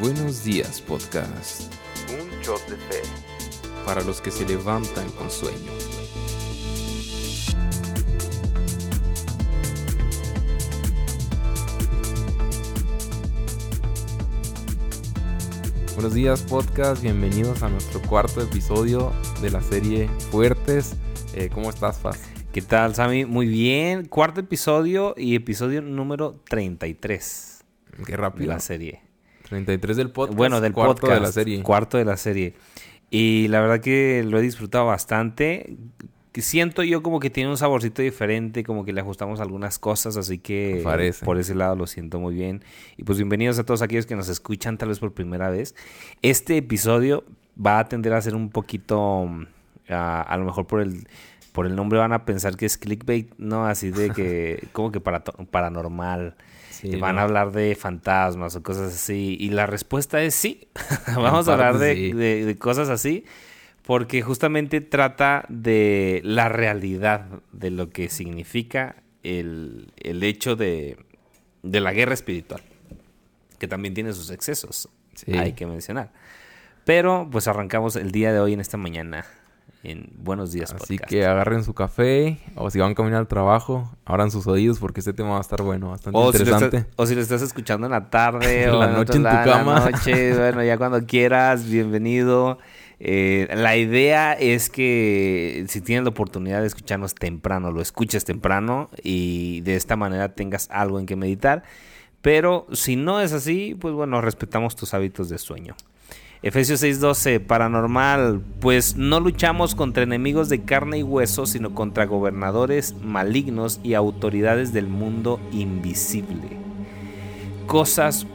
Buenos días, podcast. Un shot de fe. Para los que se levantan con sueño. Buenos días, podcast. Bienvenidos a nuestro cuarto episodio de la serie Fuertes. Eh, ¿Cómo estás, Faz? ¿Qué tal, Sammy? Muy bien. Cuarto episodio y episodio número 33 Qué de rápido. la serie. 33 del podcast. Bueno, del cuarto podcast. de la serie. Cuarto de la serie. Y la verdad que lo he disfrutado bastante. Siento yo como que tiene un saborcito diferente, como que le ajustamos algunas cosas, así que Parece. por ese lado lo siento muy bien. Y pues bienvenidos a todos aquellos que nos escuchan tal vez por primera vez. Este episodio va a tender a ser un poquito, mm, a, a lo mejor por el, por el nombre van a pensar que es clickbait, ¿no? Así de que, como que para, paranormal. Sí, van ¿no? a hablar de fantasmas o cosas así. Y la respuesta es sí. Vamos a hablar de, sí. de- de cosas así. Porque justamente trata de la realidad de lo que significa el, el hecho de, de la guerra espiritual. Que también tiene sus excesos. Sí. Hay que mencionar. Pero pues arrancamos el día de hoy en esta mañana. En Buenos Días Así Podcast. que agarren su café o si van a caminar al trabajo, abran sus oídos porque este tema va a estar bueno, bastante O si, lo interesante. estás, o si lo estás escuchando en la tarde En o la en noche en tu lado, la cama. noche, bueno, ya cuando quieras, bienvenido. Eh, la idea es que si tienes la oportunidad de escucharnos temprano, lo escuches temprano y de esta manera tengas algo en que meditar. Pero si no es así, pues bueno, respetamos tus hábitos de sueño. Efesios 6:12, paranormal, pues no luchamos contra enemigos de carne y hueso, sino contra gobernadores malignos y autoridades del mundo invisible. Cosas,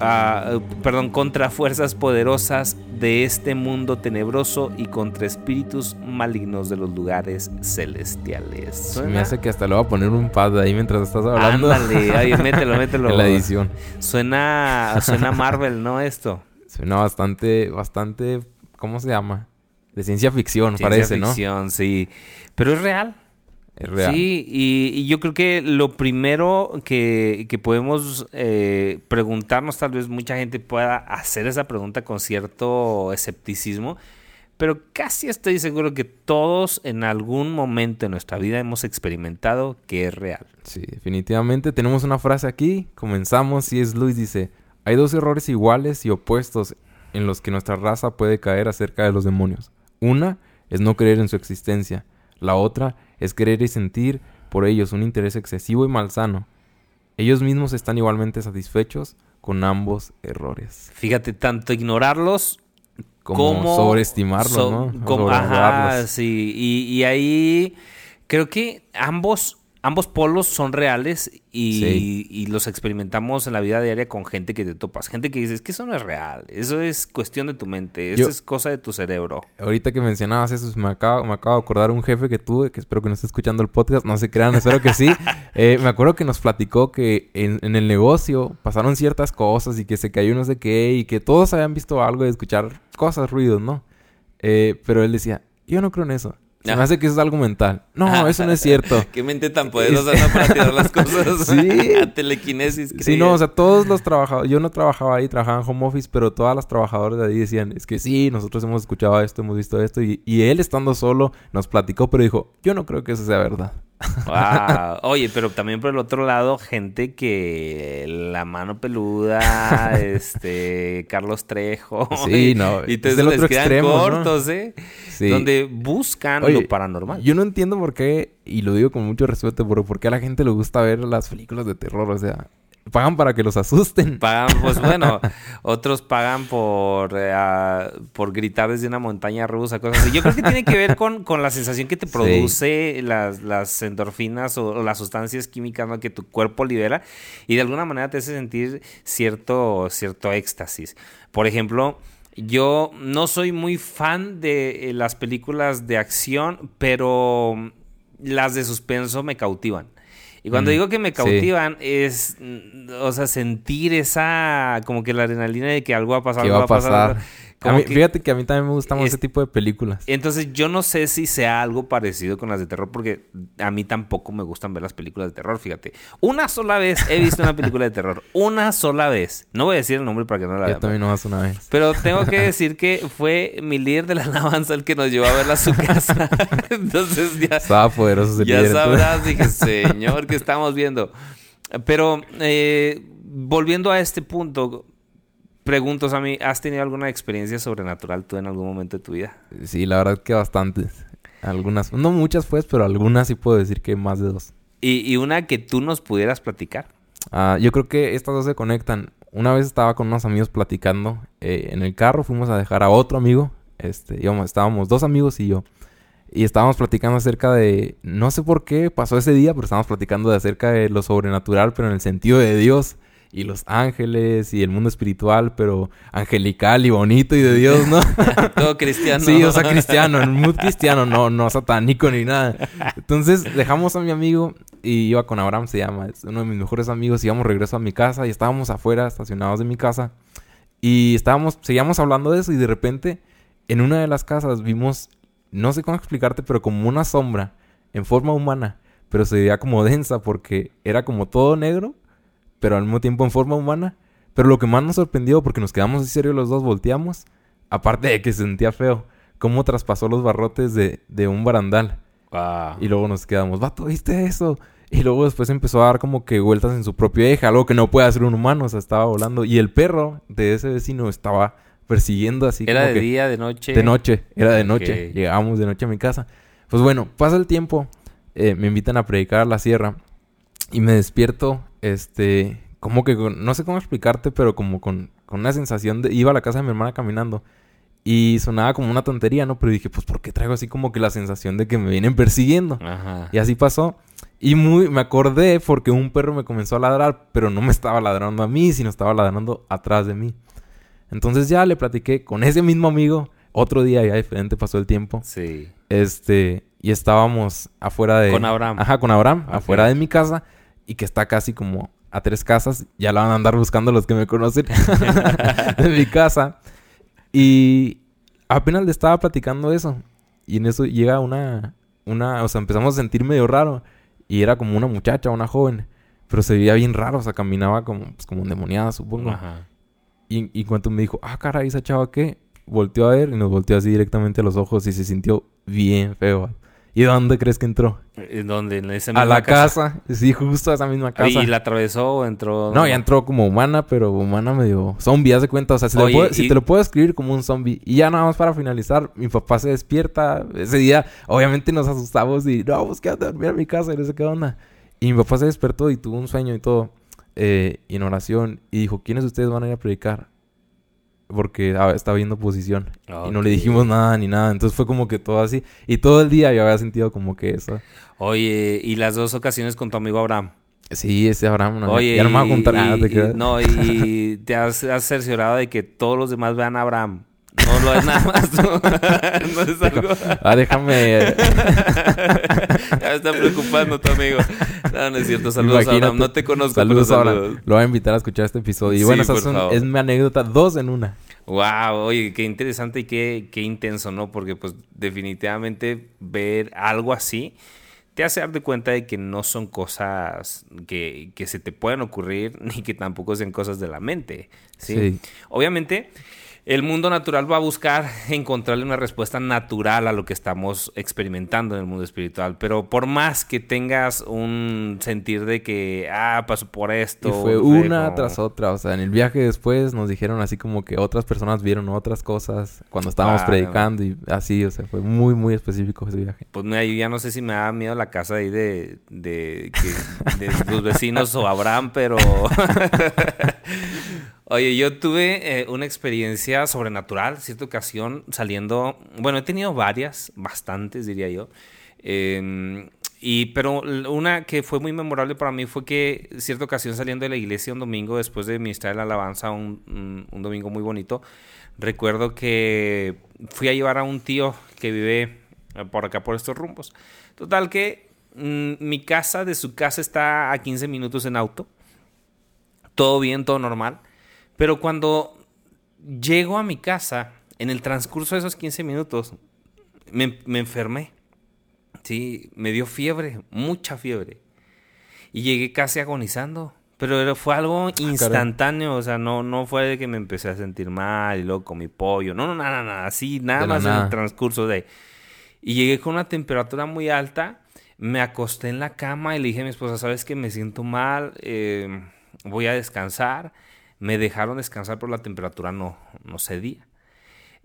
ah, perdón, contra fuerzas poderosas de este mundo tenebroso y contra espíritus malignos de los lugares celestiales. Se me hace que hasta le voy a poner un pad ahí mientras estás hablando. Ándale, ay, mételo, mételo. en la edición. Suena, suena Marvel, ¿no? Esto. Suena bastante, bastante, ¿cómo se llama? De ciencia ficción, Ciencia parece, ficción, sí. Pero es real. ¿no? Es real. Sí, y, y yo creo que lo primero que, que podemos eh, preguntarnos, tal vez mucha gente pueda hacer esa pregunta con cierto escepticismo, pero casi estoy seguro que todos en algún momento de nuestra vida hemos experimentado que es real. Sí, definitivamente. Tenemos una frase aquí. Comenzamos. Y es Luis dice: Hay dos errores iguales y opuestos en los que nuestra raza puede caer acerca de los demonios. Una es no creer en su existencia. La otra es querer y sentir por ellos un interés excesivo y malsano. Ellos mismos están igualmente satisfechos con ambos errores. Fíjate, tanto ignorarlos Como como sobreestimarlos, so- ¿no? Como- ajá, sobrevalorarlos. sí. Y, y ahí creo que ambos, ambos polos son reales y, Sí. y los experimentamos en la vida diaria con gente que te topas. Gente que dices que eso no es real. Eso es cuestión de tu mente. Eso Yo- es cosa de tu cerebro. Ahorita que mencionabas eso, me acabo, me acabo de acordar un jefe que tuve, que espero que no esté escuchando el podcast, no se crean, espero que sí. Eh, me acuerdo que nos platicó que en, en el negocio pasaron ciertas cosas y que se cayó no sé qué y que todos habían visto algo de escuchar cosas, ruidos, ¿no? Eh, pero él decía, yo no creo en eso. Se me hace que eso es algo mental. No, eso no es cierto. Qué mente tan poderosa ¿no? para tirar las cosas. Sí. A telequinesis. Sí, no, o sea, todos los trabajadores, yo no trabajaba ahí, trabajaba en home office, pero todas las trabajadoras de ahí decían, es que sí, nosotros hemos escuchado esto, hemos visto esto, y, y él estando solo nos platicó, pero dijo, yo no creo que eso sea verdad. Wow. Oye, pero también por el otro lado, gente que la mano peluda, este, Carlos Trejo. Sí, y- no, Y es te del les otro quedan extremo, ¿no? cortos, ¿eh? Sí. Donde buscan Oye, lo paranormal. Yo no entiendo por qué, y lo digo con mucho respeto, pero por qué a la gente le gusta ver las películas de terror, o sea, pagan para que los asusten. Pagan, pues bueno, otros pagan por, eh, por gritar desde una montaña rusa, cosas así. Yo creo que tiene que ver con, con la sensación que te Sí. produce las, las endorfinas o, o las sustancias químicas ¿no? que tu cuerpo libera y de alguna manera te hace sentir cierto, cierto éxtasis. Por ejemplo, yo no soy muy fan de eh, las películas de acción, pero las de suspenso me cautivan. Y cuando Mm, digo que me sí. cautivan es, o sea, sentir esa, como que la adrenalina de que algo va a pasar, ¿Qué algo va a pasar? A Como mí- que- Fíjate que a mí también me gustan es- ese tipo de películas. Entonces yo no sé si sea algo parecido con las de terror porque a mí tampoco me gustan ver las películas de terror, fíjate. Una sola vez he visto una película de terror, una sola vez. No voy a decir el nombre para que no la Yo vean. también nomás una vez. Pero tengo que decir que fue mi líder de la alabanza el que nos llevó a verla a su casa. Entonces ya, Estaba poderoso ese ya líder, sabrás, dije, señor, ¿qué estamos viendo? Pero eh, volviendo a este punto, pregunto, Sammy, ¿has tenido alguna experiencia sobrenatural tú en algún momento de tu vida? Sí, la verdad que bastantes. Algunas, no muchas pues, pero algunas sí puedo decir que más de dos. Y, y una que tú nos pudieras platicar. Ah, yo creo que estas dos se conectan. Una vez estaba con unos amigos platicando eh, en el carro, fuimos a dejar a otro amigo. Este, íbamos, estábamos dos amigos y yo. Y estábamos platicando acerca de, no sé por qué pasó ese día, pero estábamos platicando de acerca de lo sobrenatural, pero en el sentido de Dios y los ángeles y el mundo espiritual, pero angelical y bonito y de Dios, ¿no? Todo cristiano. Sí, o sea, cristiano, en mood cristiano, no, no satánico ni nada. Entonces dejamos a mi amigo y iba con Abraham, se llama, es uno de mis mejores amigos, íbamos regreso a mi casa y estábamos afuera, estacionados de mi casa. Y estábamos, seguíamos hablando de eso y de repente en una de las casas vimos, no sé cómo explicarte, pero como una sombra en forma humana, pero se veía como densa porque era como todo negro, pero al mismo tiempo en forma humana. Pero lo que más nos sorprendió, porque nos quedamos en serio los dos, volteamos, aparte de que se sentía feo, cómo traspasó los barrotes de, de un barandal. Wow. Y luego nos quedamos, vato, ¿viste eso? Y luego después empezó a dar como que vueltas en su propio eje, algo que no puede hacer un humano, o sea, estaba volando. Y el perro de ese vecino estaba persiguiendo así ¿Era como de que- día, de noche? de noche, era de noche. Ok. Llegábamos de noche a mi casa. Pues bueno, pasa el tiempo, eh, me invitan a predicar a la sierra y me despierto, este, como que con- no sé cómo explicarte, pero como con, con una sensación de... Iba a la casa de mi hermana caminando y sonaba como una tontería, ¿no? Pero dije, pues, ¿por qué traigo así como que la sensación de que me vienen persiguiendo? Ajá. Y así pasó. Y muy, me acordé porque un perro me comenzó a ladrar, pero no me estaba ladrando a mí, sino estaba ladrando atrás de mí. Entonces ya le platiqué con ese mismo amigo. Otro día ya diferente pasó el tiempo. Sí. Este, y estábamos afuera de... Con Abraham. Ajá, con Abraham, afuera de mi casa. Y que está casi como a tres casas. Ya la van a andar buscando los que me conocen. de mi casa. Y apenas le estaba platicando eso. Y en eso llega una... Una... O sea, empezamos a sentir medio raro. Y era como una muchacha, una joven. Pero se veía bien raro. O sea, caminaba como, pues, como endemoniada, supongo. Ajá. Y, y cuando me dijo, ah, caray, esa chava qué, volteó a ver y nos volteó así directamente a los ojos y se sintió bien feo. ¿Y dónde crees que entró? ¿En dónde? ¿En esa A misma la casa. Sí, justo a esa misma casa. ¿Y la atravesó o entró? No, ya entró como humana, pero humana medio zombie, haz de cuenta. O sea, si, te lo Oye, puedo- si y- te lo puedo escribir como un zombie. Y ya nada más para finalizar, mi papá se despierta. Ese día, obviamente nos asustamos y no, pues quédate a dormir a mi casa y no sé qué onda. Y mi papá se despertó y tuvo un sueño y todo. eh, y en oración. Y dijo, ¿quiénes de ustedes van a ir a predicar? Porque ah, estaba viendo posición. Y no le dijimos nada ni nada. Entonces fue como que todo así. Y todo el día yo había sentido como que eso. Oye, ¿y las dos ocasiones con tu amigo Abraham? Sí, ese Abraham. No, Oye, ya no me va a contar nada. te no, y te has, has cerciorado de que todos los demás vean a Abraham. No lo es nada más no es algo. Ah, déjame. ya está preocupando tu amigo. No, no es cierto. Saludos, Imagínate. Abraham. No te conozco. Saludos pero saludos. Lo voy a invitar a escuchar este episodio. Y Sí, bueno, esa por es, mi anécdota, dos en una. Wow, oye, qué interesante y qué, qué intenso, ¿no? Porque pues definitivamente ver algo así te hace dar de cuenta de que no son cosas que, que se te puedan ocurrir ni que tampoco sean cosas de la mente, ¿sí? Sí. Obviamente el mundo natural va a buscar encontrarle una respuesta natural a lo que estamos experimentando en el mundo espiritual, pero por más que tengas un sentir de que, ah, pasó por esto. Y fue una como- tras otra. O sea, en el viaje después nos dijeron así como que otras personas vieron otras cosas cuando estábamos Wow. predicando y así. O sea, fue muy, muy específico ese viaje. Pues mira, yo ya no sé si me da miedo la casa ahí de, de, que- de tus vecinos o Abraham, pero... Oye, yo tuve eh, una experiencia sobrenatural, cierta ocasión, saliendo... Bueno, he tenido varias, bastantes diría yo. Eh, y, pero una que fue muy memorable para mí fue que cierta ocasión saliendo de la iglesia un domingo, después de ministrar la alabanza, un, un- un domingo muy bonito, recuerdo que fui a llevar a un tío que vive eh, por acá, por estos rumbos. Total que mm, mi casa de su casa está a 15 minutos en auto. Todo bien, todo normal. Pero cuando llego a mi casa, en el transcurso de esos 15 minutos, me, me enfermé. Sí, me dio fiebre, mucha fiebre. Y llegué casi agonizando. Pero fue algo Ah, instantáneo, o sea, no, no fue de que me empecé a sentir mal y luego comí pollo. No, no, nada, nada, así, nada De más en nada. el transcurso de... Y llegué con una temperatura muy alta, me acosté en la cama y le dije a mi esposa, ¿sabes que Me siento mal, eh, voy a descansar. Me dejaron descansar, pero la temperatura no, no cedía.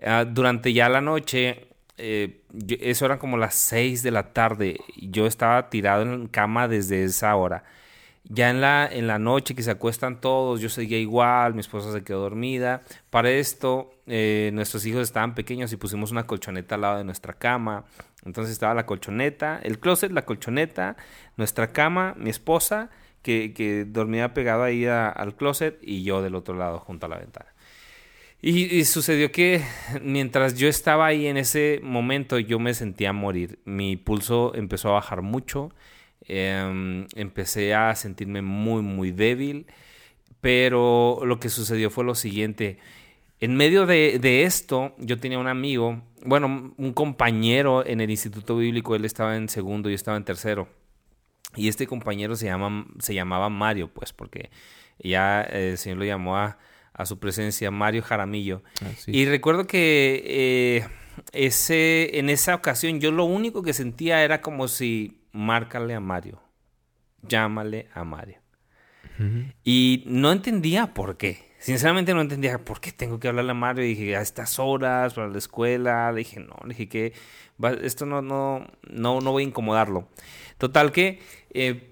Ah, durante ya la noche, eh, yo- eso eran como las 6 de la tarde. Yo estaba tirado en cama desde esa hora. Ya en la, en la noche que se acuestan todos, yo seguía igual, mi esposa se quedó dormida. Para esto, eh, nuestros hijos estaban pequeños y pusimos una colchoneta al lado de nuestra cama. Entonces estaba la colchoneta, el closet, la colchoneta, nuestra cama, mi esposa, que, dormía pegado ahí a- al closet, y yo del otro lado, junto a la ventana. Y, y sucedió que mientras yo estaba ahí en ese momento, yo me sentía morir. Mi pulso empezó a bajar mucho. em, empecé a sentirme muy, muy débil. Pero lo que sucedió fue lo siguiente. En medio de, de esto, yo tenía un amigo, bueno, un compañero en el Instituto Bíblico, él estaba en segundo y yo estaba en tercero. Y este compañero se, llama, se llamaba Mario, pues, porque ya eh, el Señor lo llamó a, a su presencia, Mario Jaramillo. Ah, sí. Y recuerdo que eh, ese, en esa ocasión yo lo único que sentía era como si márcale a Mario, llámale a Mario. Y no entendía por qué. Sinceramente no entendía por qué tengo que hablarle a Mario. Y dije, a estas horas, para la escuela. Le dije, no, le dije que esto no, no, no, no voy a incomodarlo. Total que eh,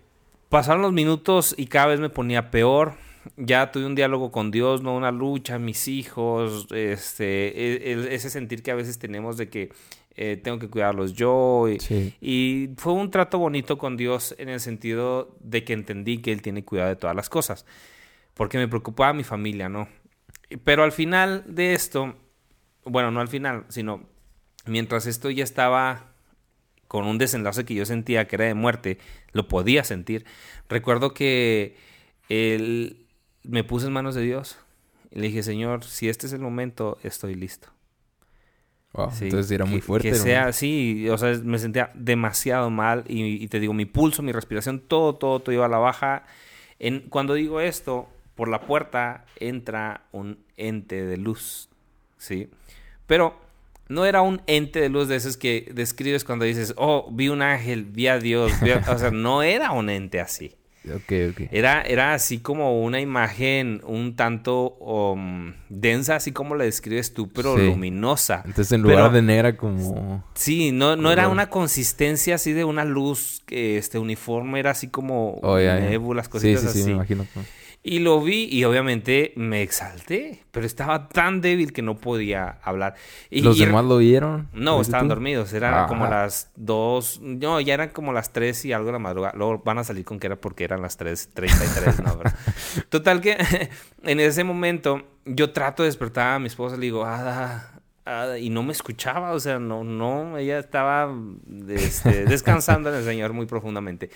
pasaron los minutos y cada vez me ponía peor. Ya tuve un diálogo con Dios, no una lucha, mis hijos, este, e- el- ese sentir que a veces tenemos de que eh, tengo que cuidarlos yo. Y, Sí. y fue un trato bonito con Dios en el sentido de que entendí que Él tiene cuidado de todas las cosas. Porque me preocupaba mi familia, ¿no? Pero al final de esto, bueno, no al final, sino mientras esto ya estaba con un desenlace que yo sentía que era de muerte, lo podía sentir. Recuerdo que él me puse en manos de Dios y le dije, Señor, si este es el momento, estoy listo. Wow, Sí, entonces era muy que- fuerte. Que sea así, o sea, me sentía demasiado mal y, y te digo, mi pulso, mi respiración, todo, todo, todo iba a la baja. En, cuando digo esto, por la puerta entra un ente de luz, ¿sí? Pero no era un ente de luz de esos que describes cuando dices, oh, vi un ángel, vi a Dios, vi a-". o sea, no era un ente así. Ok, ok. Era, era así como una imagen un tanto um, densa, así como la describes tú, pero Sí. luminosa. Entonces en Pero- lugar de negra como... Sí, no, no era una consistencia así de una luz que este uniforme era así como Oh, Sí, cositas sí, sí, así. me imagino. Y lo vi y obviamente me exalté, pero estaba tan débil que no podía hablar. Y, ¿Los y- demás lo vieron? No, ¿Viste estaban tú? dormidos, eran Ah. como las dos, no, ya eran como las tres y algo de la madrugada. Luego van a salir con que era porque eran las tres, treinta y tres, no, ¿verdad? Total que en ese momento yo trato de despertar a mi esposa, le digo, Ada, Ada", y no me escuchaba, o sea, no, no, ella estaba este, descansando en el Señor muy profundamente.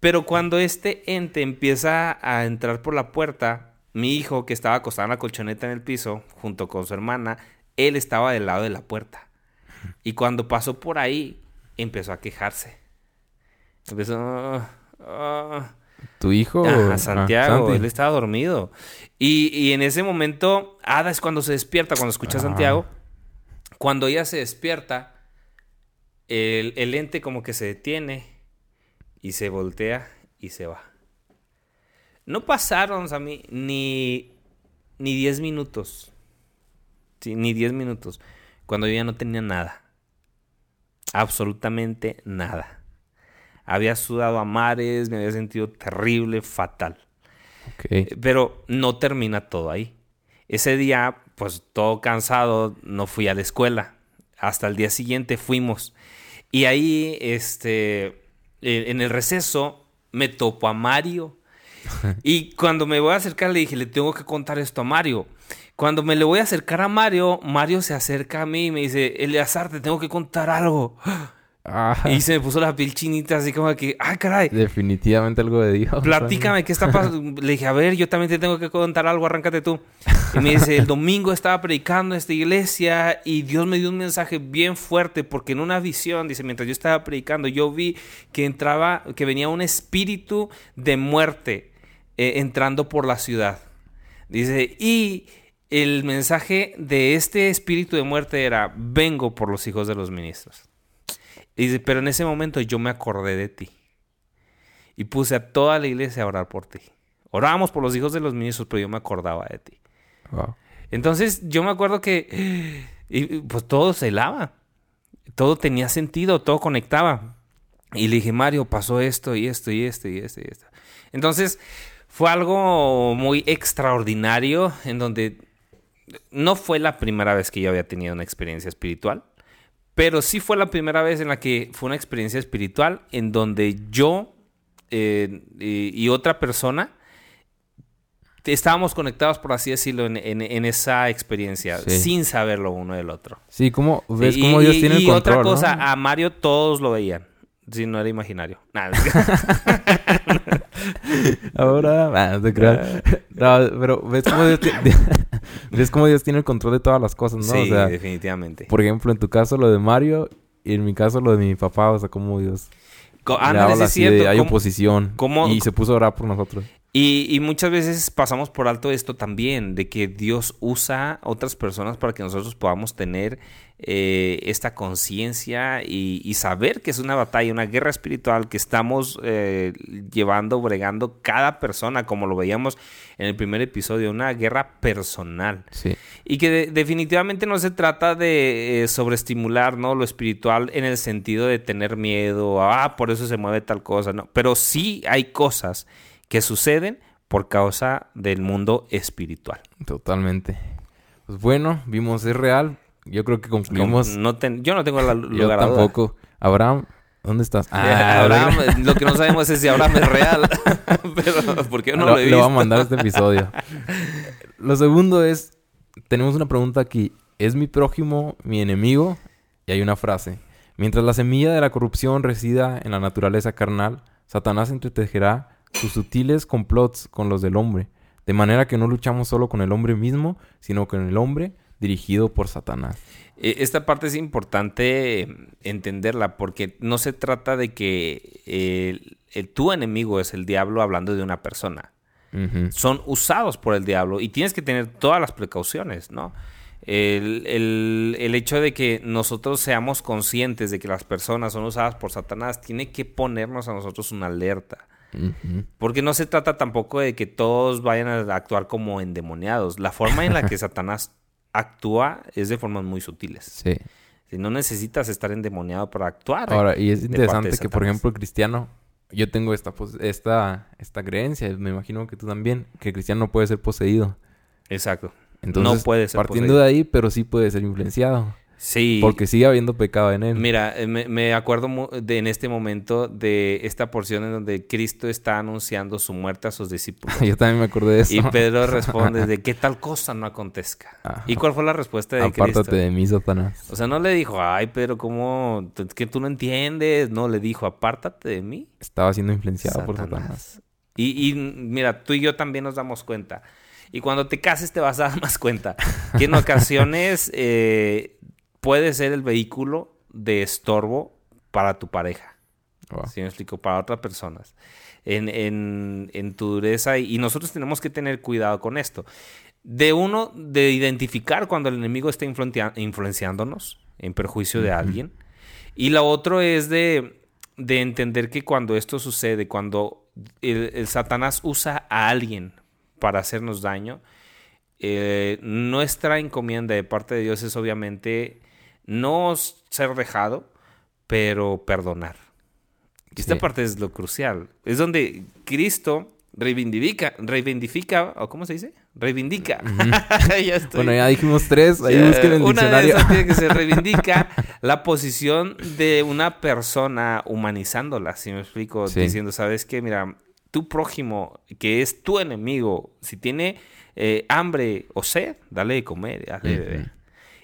Pero cuando este ente empieza a entrar por la puerta, mi hijo, que estaba acostado en la colchoneta en el piso, junto con su hermana, él estaba del lado de la puerta. Y cuando pasó por ahí, empezó a quejarse. Empezó... "Ah, ah". ¿Tu hijo? Ajá, Ah, Santiago, Santi. él estaba dormido. Y, y en ese momento, Ada es cuando se despierta, cuando escucha a. Santiago. Cuando ella se despierta, el, el ente como que se detiene y se voltea y se va. No pasaron a mí ni, ni 10 minutos. Sí, ni 10 minutos. Cuando yo ya no tenía nada. Absolutamente nada. Había sudado a mares, me había sentido terrible, fatal. Pero no termina todo ahí. Ese día, pues todo cansado, no fui a la escuela. Hasta el día siguiente fuimos. Y ahí, este, eh, en el receso, me topo a Mario. Y cuando me voy a acercar, le dije, le tengo que contar esto a Mario. Cuando me le voy a acercar a Mario, Mario se acerca a mí y me dice, Eleazar, te tengo que contar algo. Ah, Y se me puso la piel chinita, así como que, ¡ay, caray! definitivamente algo de Dios. Platícame, ¿qué está pasando? Le dije, a ver, yo también te tengo que contar algo, arráncate tú. Y me dice, el domingo estaba predicando en esta iglesia y Dios me dio un mensaje bien fuerte porque en una visión, dice, mientras yo estaba predicando, yo vi que entraba, que venía un espíritu de muerte eh, entrando por la ciudad. Dice, y el mensaje de este espíritu de muerte era, vengo por los hijos de los ministros. Y dice, pero en ese momento yo me acordé de ti. Y puse a toda la iglesia a orar por ti. Orábamos por los hijos de los ministros, pero yo me acordaba de ti. Wow. Entonces yo me acuerdo que y, pues todo se lava. Todo tenía sentido, todo conectaba. Y le dije, Mario, pasó esto y esto y esto y esto y esto. Entonces fue algo muy extraordinario en donde no fue la primera vez que yo había tenido una experiencia espiritual, pero sí fue la primera vez en la que fue una experiencia espiritual en donde yo eh, y, y otra persona estábamos conectados, por así decirlo, en, en- en esa experiencia, Sí. sin saberlo uno del otro. Sí, ¿cómo ves Y- cómo Dios y- tiene el y control? otra cosa, ¿no? a Mario todos lo veían. Si no era imaginario. Nada. Ahora, ah, no te creas. No, pero ves cómo Dios ti- ves cómo Dios tiene el control de todas las cosas, ¿no? sí, o sea, definitivamente. por ejemplo, en tu caso lo de Mario y en mi caso lo de mi papá, o sea, cómo Dios Co- le ándale, sí así de, hay ¿Cómo- oposición cómo- y se puso a orar por nosotros. Y, y muchas veces pasamos por alto esto también, de que Dios usa otras personas para que nosotros podamos tener eh, esta conciencia y, y saber que es una batalla, una guerra espiritual que estamos eh, llevando, bregando cada persona, como lo veíamos en el primer episodio, una guerra personal. Sí. Y que de- definitivamente no se trata de eh, sobreestimular ¿no? lo espiritual en el sentido de tener miedo, ah, por eso se mueve tal cosa, no. Pero sí hay cosas que suceden por causa del mundo espiritual. Totalmente. Pues bueno, vimos es real. Yo creo que concluimos. No ten- yo no tengo la Yo lugar duda. tampoco. Abraham, ¿dónde estás? Ah, Abraham, lo que no sabemos es si Abraham es real. Pero, ¿por qué yo no lo, lo he le voy a visto? mandar este episodio. Lo segundo es, tenemos una pregunta aquí. ¿Es mi prójimo mi enemigo? Y hay una frase. Mientras la semilla de la corrupción resida en la naturaleza carnal, Satanás entretejerá sus sutiles complots con los del hombre, de manera que no luchamos solo con el hombre mismo, sino con el hombre dirigido por Satanás. Eh, Esta parte es importante eh, entenderla porque no se trata de que el- el- tu enemigo es el diablo hablando de una persona. Son usados por el diablo y tienes que tener todas las precauciones, ¿no? El, el- el hecho de que nosotros seamos conscientes de que las personas son usadas por Satanás tiene que ponernos a nosotros una alerta. Porque no se trata tampoco de que todos vayan a actuar como endemoniados. La forma en la que Satanás actúa es de formas muy sutiles. Sí. Si no necesitas estar endemoniado para actuar. Ahora, y es interesante que, por ejemplo, cristiano, yo tengo esta, esta, esta creencia, me imagino que tú también, que cristiano no puede ser poseído. Exacto. Entonces, no puede ser partiendo poseído. de ahí, pero sí puede ser influenciado. Sí. Porque sigue habiendo pecado en él. Mira, eh, me, me acuerdo de, en este momento de esta porción en donde Cristo está anunciando su muerte a sus discípulos. Yo también me acordé de eso. y Pedro responde de que tal cosa no acontezca. Ajá. ¿Y cuál fue la respuesta de Apártate Cristo? de mí, Satanás. O sea, no le dijo, ay, Pedro, ¿cómo? Que tú no entiendes. No, le dijo, apártate de mí. Estaba siendo influenciado por Satanás. Y, y, mira, tú y yo también nos damos cuenta. Y cuando te cases te vas a dar más cuenta que en ocasiones eh, puede ser el vehículo de estorbo para tu pareja. Wow. ¿Sí me explico? Para otras personas. En, en- en tu dureza. Y, y nosotros tenemos que tener cuidado con esto. De uno, de identificar cuando el enemigo está influenciándonos en perjuicio de alguien. Y lo otro es de, de entender que cuando esto sucede, cuando el, el Satanás usa a alguien para hacernos daño, eh, nuestra encomienda de parte de Dios es obviamente no ser dejado, pero perdonar. Y Esta Sí. parte es lo crucial. Es donde Cristo reivindica, reivindica, o ¿cómo se dice? Reivindica. Ya estoy. Bueno, ya dijimos tres. Ahí Ya, busquen el una de diccionario. tiene que se reivindica la posición de una persona humanizándola, si me explico, Sí. diciendo, ¿sabes qué? Mira, tu prójimo, que es tu enemigo, si tiene eh, hambre o sed, dale de comer, dale de beber.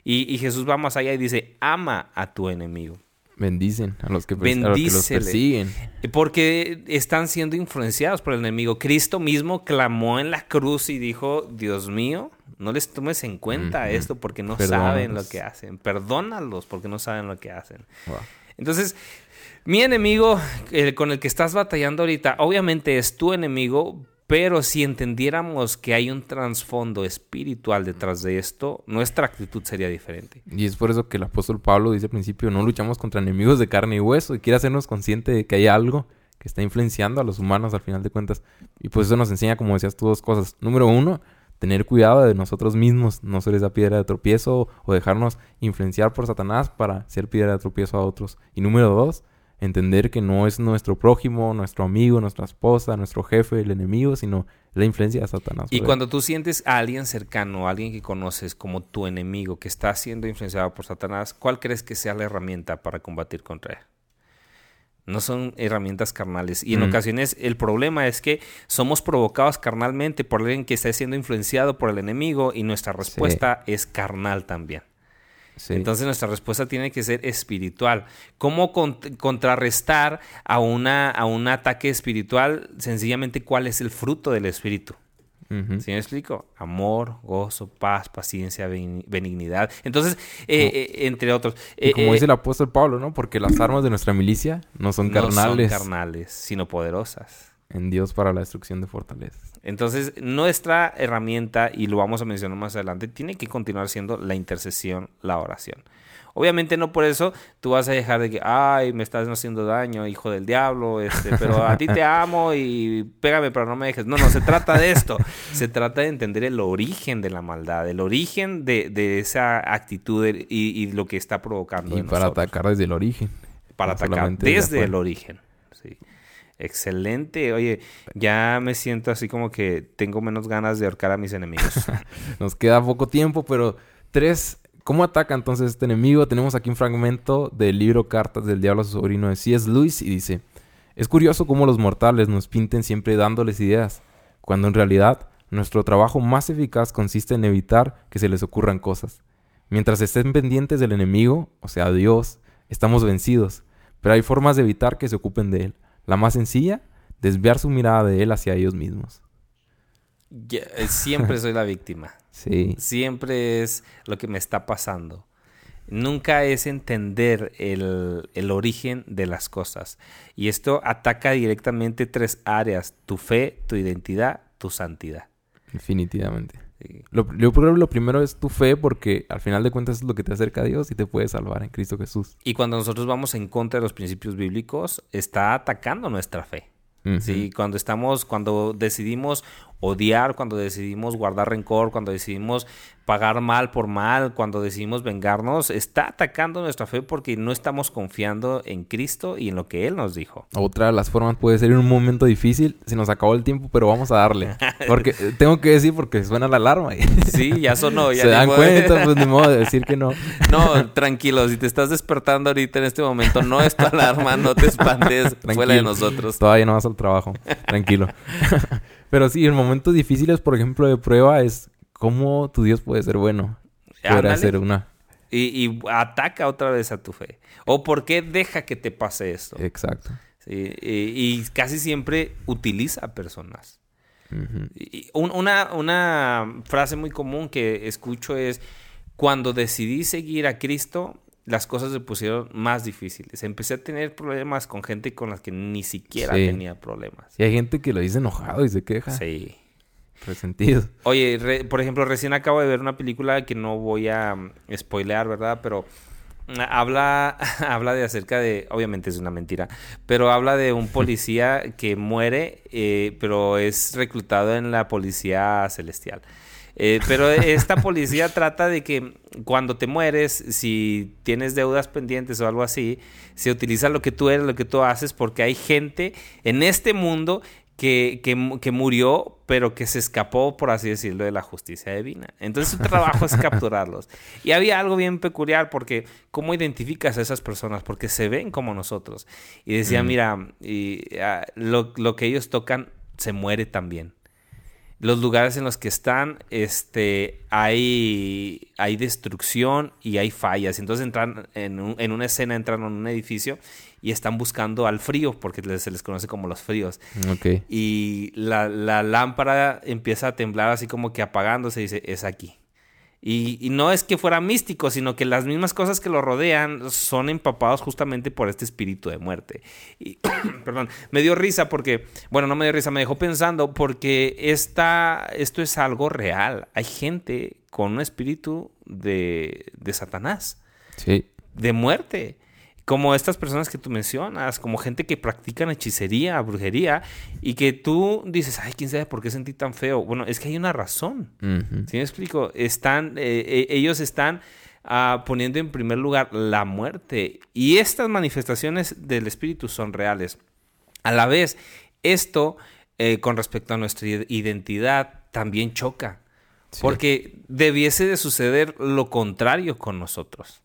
Y, y Jesús va más allá y dice, ama a tu enemigo. Bendicen a los que, a los, que los persiguen. Porque están siendo influenciados por el enemigo. Cristo mismo clamó en la cruz y dijo, Dios mío, no les tomes en cuenta esto porque no saben lo que hacen. Perdónalos porque no saben lo que hacen. Entonces, mi enemigo con el que estás batallando ahorita, obviamente es tu enemigo, pero si entendiéramos que hay un trasfondo espiritual detrás de esto, nuestra actitud sería diferente. Y es por eso que el apóstol Pablo dice al principio, no luchamos contra enemigos de carne y hueso, y quiere hacernos consciente de que hay algo que está influenciando a los humanos al final de cuentas. Y pues eso nos enseña, como decías tú, dos cosas. Número uno, tener cuidado de nosotros mismos, no ser esa piedra de tropiezo o dejarnos influenciar por Satanás para ser piedra de tropiezo a otros. Y número dos, entender que no es nuestro prójimo, nuestro amigo, nuestra esposa, nuestro jefe, el enemigo, sino la influencia de Satanás. Y cuando tú sientes a alguien cercano, a alguien que conoces como tu enemigo, que está siendo influenciado por Satanás, ¿cuál crees que sea la herramienta para combatir contra él? No son herramientas carnales. Y en mm. ocasiones el problema es que somos provocados carnalmente por alguien que está siendo influenciado por el enemigo y nuestra respuesta es carnal también. Entonces nuestra respuesta tiene que ser espiritual. ¿Cómo contrarrestar a, una, a un ataque espiritual? Sencillamente, ¿cuál es el fruto del espíritu? ¿Sí me explico? Amor, gozo, paz, paciencia, benignidad. Entonces, eh, eh, entre otros. como eh, dice el apóstol Pablo, ¿no? Porque las armas de nuestra milicia no son carnales. No son carnales, sino poderosas. En Dios para la destrucción de fortalezas. Entonces, nuestra herramienta, y lo vamos a mencionar más adelante, tiene que continuar siendo la intercesión, la oración. Obviamente no por eso tú vas a dejar de que, ay, me estás haciendo daño, hijo del diablo, este, pero a ti te amo y pégame, pero no me dejes. No, no, se trata de esto. Se trata de entender el origen de la maldad, el origen de, esa actitud y, lo que está provocando. Y para atacar desde el origen. Para atacar desde el origen. Sí. Excelente. Oye, ya me siento así como que tengo menos ganas de ahorcar a mis enemigos. Nos queda poco tiempo, pero tres. ¿Cómo ataca entonces este enemigo? Tenemos aquí un fragmento del libro Cartas del Diablo a su sobrino de C.S. Lewis y dice: Es curioso cómo los mortales nos pinten siempre dándoles ideas, cuando en realidad nuestro trabajo más eficaz consiste en evitar que se les ocurran cosas. Mientras estén pendientes del enemigo, o sea, Dios, estamos vencidos, pero hay formas de evitar que se ocupen de él. La más sencilla, desviar su mirada de él hacia ellos mismos. Eh, siempre soy la víctima. Sí. Siempre es lo que me está pasando. Nunca es entender el, el, origen de las cosas. Y esto ataca directamente tres áreas. Tu fe, tu identidad, tu santidad. Definitivamente. Lo, lo, primero es tu fe porque al final de cuentas es lo que te acerca a Dios y te puede salvar en Cristo Jesús. Y cuando nosotros vamos en contra de los principios bíblicos, está atacando nuestra fe. Sí, cuando estamos, cuando decidimos odiar, cuando decidimos guardar rencor, cuando decidimos pagar mal por mal, cuando decidimos vengarnos, está atacando nuestra fe porque no estamos confiando en Cristo y en lo que Él nos dijo. Otra de las formas puede ser en un momento difícil, se nos acabó el tiempo, pero vamos a darle. Porque eh, tengo que decir porque suena la alarma. sí, ya sonó. Ya se dan cuenta, pues ni modo de decir que no. No, tranquilo, si te estás despertando ahorita en este momento, no es tu alarma, no te espantes, fue la de nosotros. Todavía no vas al trabajo, tranquilo. Pero sí, en momentos difíciles, por ejemplo, de prueba es cómo tu Dios puede ser bueno. Puede hacer una. Y, ataca otra vez a tu fe. O por qué deja que te pase esto. Exacto. y, casi siempre utiliza a personas. una, una frase muy común que escucho es, cuando decidí seguir a Cristo, las cosas se pusieron más difíciles. Empecé a tener problemas con gente con las que ni siquiera tenía problemas. Y hay gente que lo dice enojado y se queja. Sí. Resentido. Oye, por ejemplo, recién acabo de ver una película que no voy a mm, spoilear, ¿verdad? Pero mm, habla, habla de acerca de, obviamente es una mentira, pero habla de un policía que muere, eh, pero es reclutado en la policía celestial. Eh, pero esta policía trata de que cuando te mueres, si tienes deudas pendientes o algo así, se utiliza lo que tú eres, lo que tú haces, porque hay gente en este mundo que, que, murió, pero que se escapó, por así decirlo, de la justicia divina. Entonces su trabajo es capturarlos. Y había algo bien peculiar porque ¿cómo identificas a esas personas? Porque se ven como nosotros. Y decía, mira, y, ah, lo, lo, que ellos tocan se muere también. Los lugares en los que están, este, hay, hay destrucción y hay fallas. Entonces entran en, en una escena, entran en un edificio y están buscando al frío, porque se les conoce como los fríos. Ok. Y la, la lámpara empieza a temblar así como que apagándose y dice, es aquí. Y, y, no es que fuera místico, sino que las mismas cosas que lo rodean son empapados justamente por este espíritu de muerte. Y, perdón, me dio risa porque, bueno, no me dio risa, me dejó pensando porque esta, esto es algo real. Hay gente con un espíritu de, de Satanás. Sí. De muerte como estas personas que tú mencionas, como gente que practican hechicería, brujería, y que tú dices, ay, quién sabe por qué sentí tan feo. Bueno, es que hay una razón. ¿Sí me explico? Están, eh, eh, ellos están uh, poniendo en primer lugar la muerte. Y estas manifestaciones del espíritu son reales. A la vez, esto, eh, con respecto a nuestra identidad, también choca. Sí. Porque debiese de suceder lo contrario con nosotros.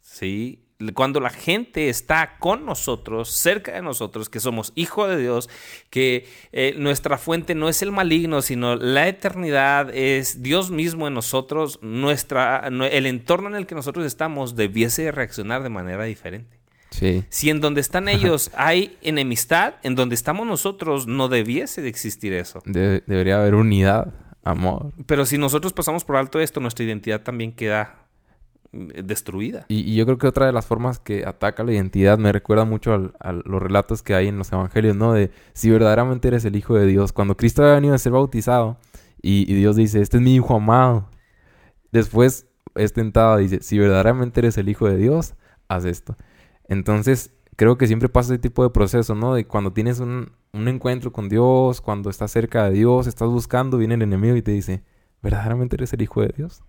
¿Sí? Cuando la gente está con nosotros, cerca de nosotros, que somos hijo de Dios, que eh, nuestra fuente no es el maligno, sino la eternidad es Dios mismo en nosotros, nuestra, el entorno en el que nosotros estamos debiese reaccionar de manera diferente. Sí. Si en donde están ellos hay enemistad, en donde estamos nosotros no debiese de existir eso. De debería haber unidad, amor. Pero si nosotros pasamos por alto esto, nuestra identidad también queda destruida. Y, y, yo creo que otra de las formas que ataca la identidad me recuerda mucho al, a los relatos que hay en los evangelios, ¿no? De si verdaderamente eres el Hijo de Dios. Cuando Cristo había venido a ser bautizado y, y Dios dice, este es mi Hijo amado. Después es tentado, dice, si verdaderamente eres el Hijo de Dios, haz esto. Entonces, creo que siempre pasa ese tipo de proceso, ¿no? De cuando tienes un, un encuentro con Dios, cuando estás cerca de Dios, estás buscando, viene el enemigo y te dice, ¿verdaderamente eres el Hijo de Dios?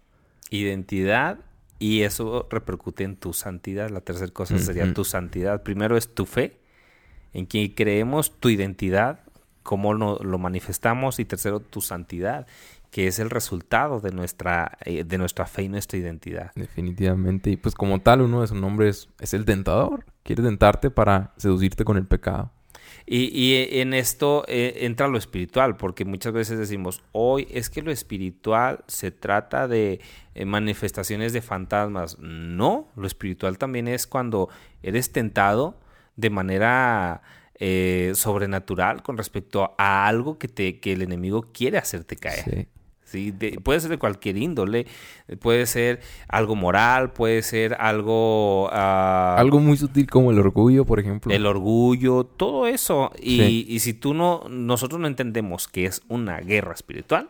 Identidad y eso repercute en tu santidad. La tercera cosa sería mm -hmm. tu santidad. Primero es tu fe, en quien creemos, tu identidad, cómo lo, lo, manifestamos. Y tercero, tu santidad, que es el resultado de nuestra, eh, de nuestra fe y nuestra identidad. Definitivamente. Y pues como tal, uno de sus nombres es el tentador. Quiere tentarte para seducirte con el pecado. Y, y, en esto eh, entra lo espiritual, porque muchas veces decimos, hoy es que lo espiritual se trata de eh, manifestaciones de fantasmas. No, lo espiritual también es cuando eres tentado de manera eh, sobrenatural con respecto a algo que, te, que el enemigo quiere hacerte caer. Sí. ¿Sí? De, puede ser de cualquier índole, puede ser algo moral, puede ser algo... Uh, algo muy sutil como el orgullo, por ejemplo. El orgullo, todo eso. Y, sí. y, si tú no, nosotros no entendemos que es una guerra espiritual,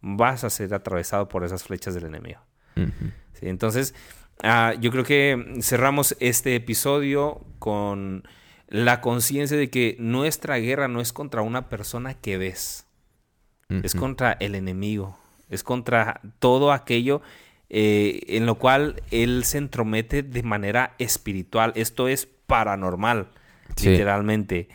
vas a ser atravesado por esas flechas del enemigo. Uh -huh. ¿Sí? Entonces, uh, yo creo que cerramos este episodio con la conciencia de que nuestra guerra no es contra una persona que ves Uh -huh. Es contra el enemigo. Es contra todo aquello eh, en lo cual él se entromete de manera espiritual. Esto es paranormal, sí. literalmente.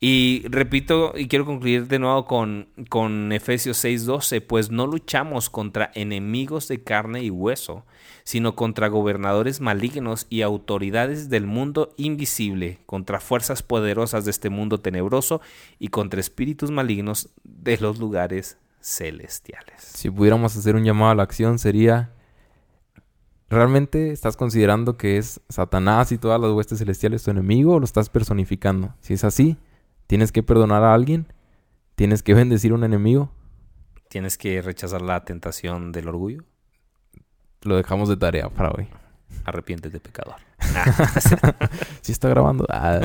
Y repito, y quiero concluir de nuevo con, con Efesios 6:12, pues no luchamos contra enemigos de carne y hueso, sino contra gobernadores malignos y autoridades del mundo invisible, contra fuerzas poderosas de este mundo tenebroso y contra espíritus malignos de los lugares celestiales. Si pudiéramos hacer un llamado a la acción sería, ¿realmente estás considerando que es Satanás y todas las huestes celestiales tu enemigo o lo estás personificando? Si es así, ¿tienes que perdonar a alguien? ¿Tienes que bendecir a un enemigo? ¿Tienes que rechazar la tentación del orgullo? Lo dejamos de tarea para hoy. Arrepiéntete, pecador. sí está grabando. Ah.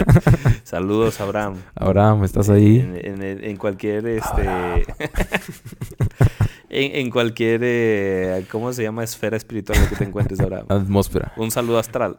Saludos, Abraham. Abraham, ¿estás ahí? En, en, en cualquier, este... en, en, cualquier, eh, ¿cómo se llama? Esfera espiritual que te encuentres, Abraham. Atmósfera. Un saludo astral.